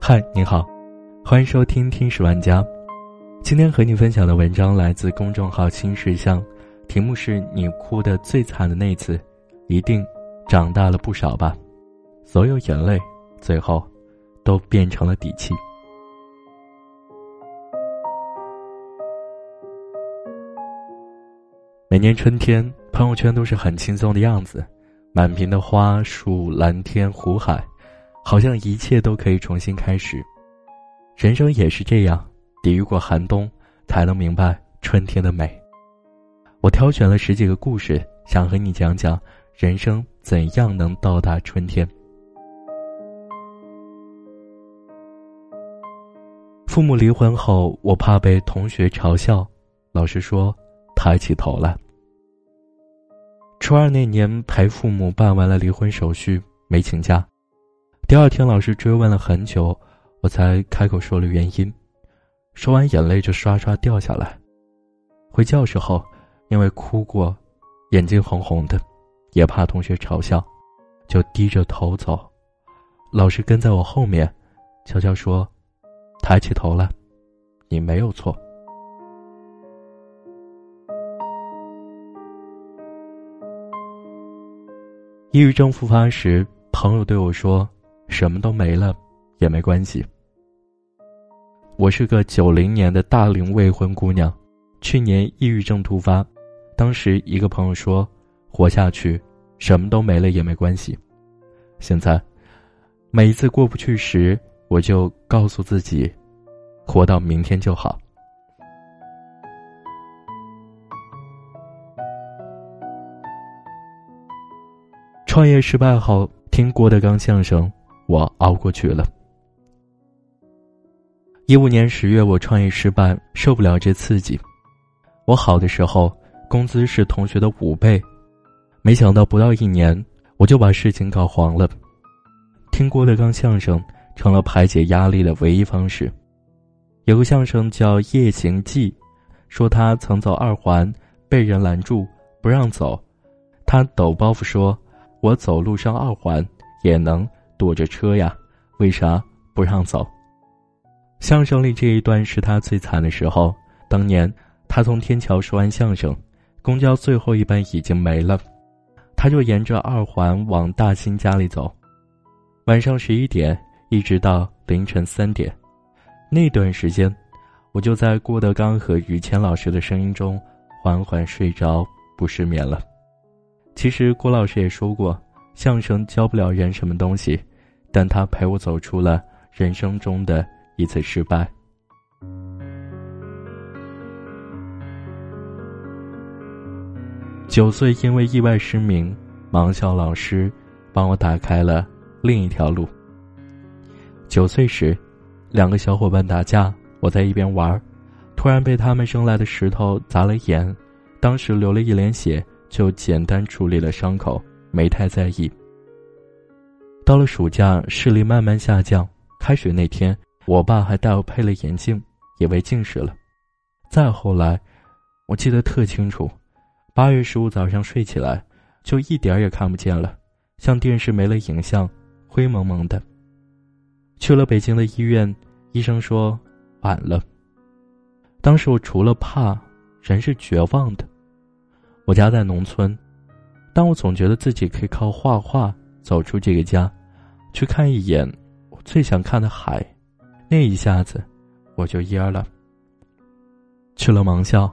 嗨，你好，欢迎收听《听十万家》。今天和你分享的文章来自公众号“新事项”，题目是你哭的最惨的那次，一定长大了不少吧？所有眼泪，最后都变成了底气。每年春天，朋友圈都是很轻松的样子，满屏的花树、蓝天、湖海，好像一切都可以重新开始。人生也是这样，抵御过寒冬，才能明白春天的美。我挑选了十几个故事，想和你讲讲人生怎样能到达春天。父母离婚后，我怕被同学嘲笑，老师说。抬起头来。初二那年，陪父母办完了离婚手续，没请假。第二天，老师追问了很久，我才开口说了原因。说完，眼泪就刷刷掉下来。回教室后，因为哭过，眼睛红红的，也怕同学嘲笑，就低着头走。老师跟在我后面，悄悄说：“抬起头来，你没有错。”抑郁症复发时，朋友对我说：“什么都没了，也没关系。”我是个九零年的大龄未婚姑娘，去年抑郁症突发，当时一个朋友说：“活下去，什么都没了也没关系。”现在，每一次过不去时，我就告诉自己：“活到明天就好。”创业失败后，听郭德纲相声，我熬过去了。一五年十月，我创业失败，受不了这刺激。我好的时候，工资是同学的五倍，没想到不到一年，我就把事情搞黄了。听郭德纲相声成了排解压力的唯一方式。有个相声叫《夜行记》，说他曾走二环，被人拦住不让走，他抖包袱说。我走路上二环也能躲着车呀，为啥不让走？相声里这一段是他最惨的时候。当年他从天桥说完相声，公交最后一班已经没了，他就沿着二环往大兴家里走。晚上十一点一直到凌晨三点，那段时间，我就在郭德纲和于谦老师的声音中缓缓睡着，不失眠了。其实郭老师也说过，相声教不了人什么东西，但他陪我走出了人生中的一次失败。九岁因为意外失明，盲校老师帮我打开了另一条路。九岁时，两个小伙伴打架，我在一边玩，突然被他们扔来的石头砸了眼，当时流了一脸血。就简单处理了伤口，没太在意。到了暑假，视力慢慢下降。开学那天，我爸还带我配了眼镜，以为近视了。再后来，我记得特清楚，八月十五早上睡起来，就一点也看不见了，像电视没了影像，灰蒙蒙的。去了北京的医院，医生说晚了。当时我除了怕，人是绝望的。我家在农村，但我总觉得自己可以靠画画走出这个家，去看一眼我最想看的海，那一下子我就蔫了。去了盲校，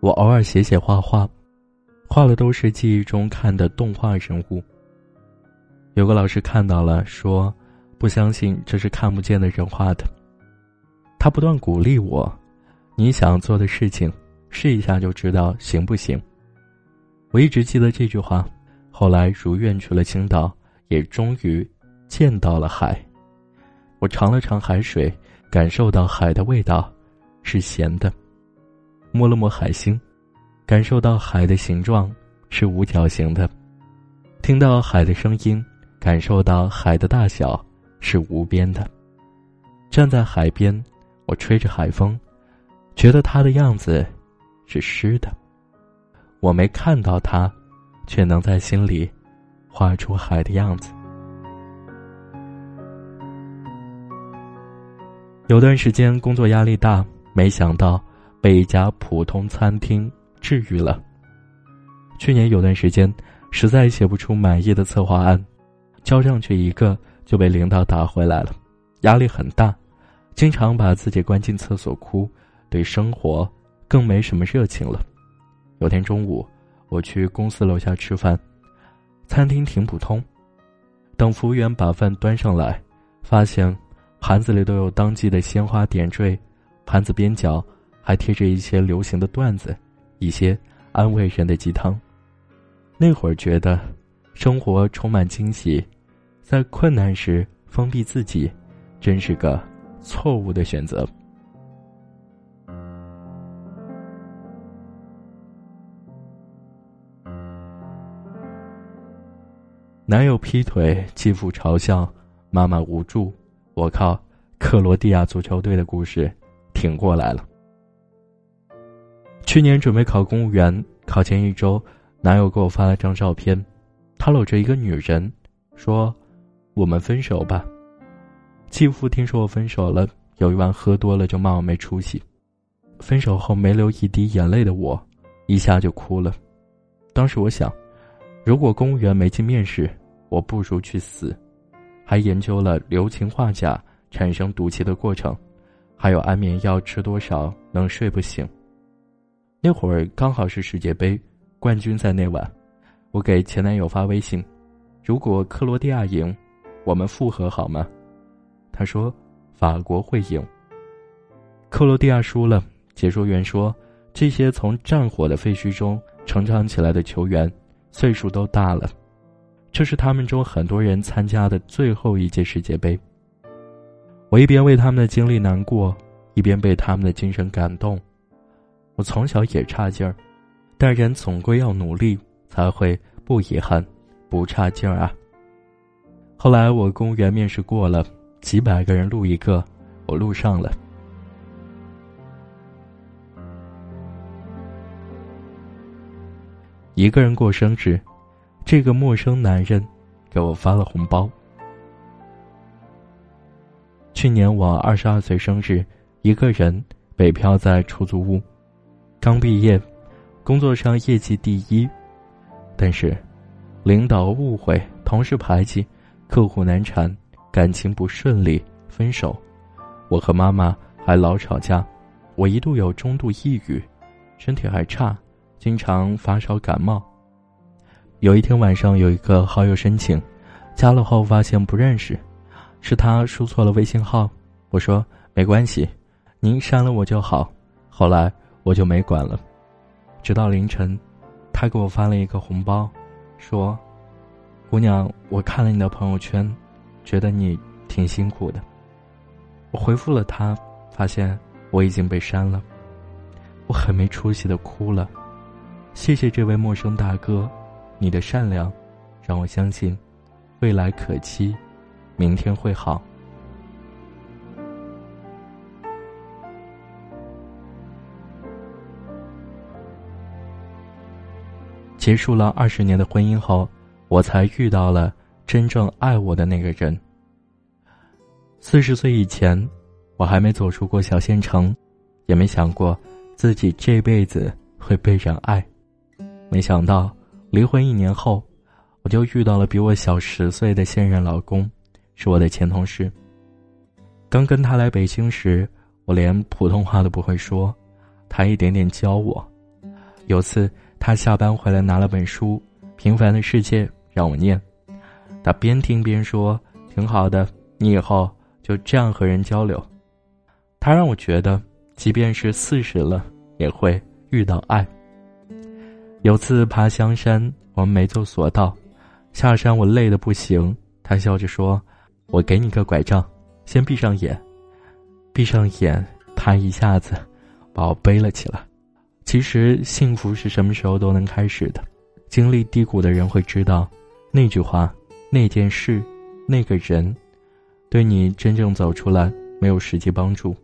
我偶尔写写画画，画的都是记忆中看的动画人物。有个老师看到了，说不相信这是看不见的人画的。他不断鼓励我：“你想做的事情，试一下就知道行不行。”我一直记得这句话，后来如愿去了青岛，也终于见到了海。我尝了尝海水，感受到海的味道是咸的；摸了摸海星，感受到海的形状是五角形的；听到海的声音，感受到海的大小是无边的。站在海边，我吹着海风，觉得它的样子是湿的。我没看到他，却能在心里画出海的样子。有段时间工作压力大，没想到被一家普通餐厅治愈了。去年有段时间实在写不出满意的策划案，交上去一个就被领导打回来了，压力很大，经常把自己关进厕所哭，对生活更没什么热情了。有天中午，我去公司楼下吃饭，餐厅挺普通，等服务员把饭端上来，发现。盘子里都有当季的鲜花点缀，盘子边角还贴着一些流行的段子，一些安慰人的鸡汤。那会儿觉得，生活充满惊喜，在困难时封闭自己，真是个错误的选择。男友劈腿，继父嘲笑，妈妈无助。我靠，克罗地亚足球队的故事挺过来了。去年准备考公务员，考前一周，男友给我发了张照片，他搂着一个女人，说：“我们分手吧。”继父听说我分手了，有一晚喝多了就骂我没出息。分手后没流一滴眼泪的我，一下就哭了。当时我想，如果公务员没进面试，我不如去死。还研究了硫氰化钾产生毒气的过程，还有安眠药吃多少能睡不醒。那会儿刚好是世界杯，冠军在那晚，我给前男友发微信：“如果克罗地亚赢，我们复合好吗？”他说：“法国会赢。”克罗地亚输了，解说员说：“这些从战火的废墟中成长起来的球员，岁数都大了。”这是他们中很多人参加的最后一届世界杯。我一边为他们的经历难过，一边被他们的精神感动。我从小也差劲儿，但人总归要努力，才会不遗憾，不差劲儿啊。后来我公务员面试过了，几百个人录一个，我录上了。一个人过生日。这个陌生男人给我发了红包。去年我二十二岁生日，一个人北漂在出租屋，刚毕业，工作上业绩第一，但是领导误会，同事排挤，客户难缠，感情不顺利，分手。我和妈妈还老吵架，我一度有中度抑郁，身体还差，经常发烧感冒。有一天晚上，有一个好友申请，加了后发现不认识，是他输错了微信号。我说没关系，您删了我就好。后来我就没管了，直到凌晨，他给我发了一个红包，说：“姑娘，我看了你的朋友圈，觉得你挺辛苦的。”我回复了他，发现我已经被删了，我很没出息的哭了。谢谢这位陌生大哥。你的善良，让我相信，未来可期，明天会好。结束了二十年的婚姻后，我才遇到了真正爱我的那个人。四十岁以前，我还没走出过小县城，也没想过自己这辈子会被人爱，没想到。离婚一年后，我就遇到了比我小十岁的现任老公，是我的前同事。刚跟他来北京时，我连普通话都不会说，他一点点教我。有次他下班回来拿了本书《平凡的世界》让我念，他边听边说：“挺好的，你以后就这样和人交流。”他让我觉得，即便是四十了，也会遇到爱。有次爬香山，我们没走索道，下山我累得不行。他笑着说：“我给你个拐杖，先闭上眼。”闭上眼，他一下子把我背了起来。其实幸福是什么时候都能开始的。经历低谷的人会知道，那句话、那件事、那个人，对你真正走出来没有实际帮助，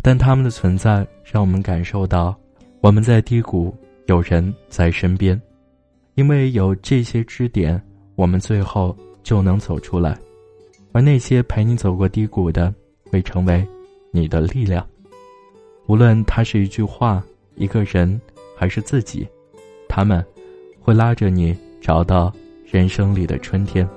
但他们的存在让我们感受到我们在低谷。有人在身边，因为有这些支点，我们最后就能走出来，而那些陪你走过低谷的，会成为你的力量。无论它是一句话、一个人，还是自己，他们会拉着你找到人生里的春天。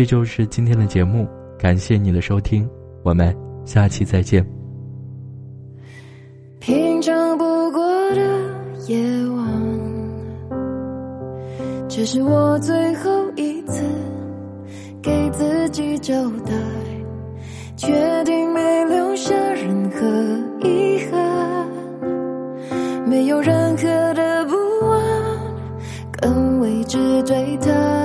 这就是今天的节目感谢你的收听我们下期再见。平常不过的夜晚这是我最后一次给自己交代确定没留下任何遗憾。没有任何的不安更为之对他。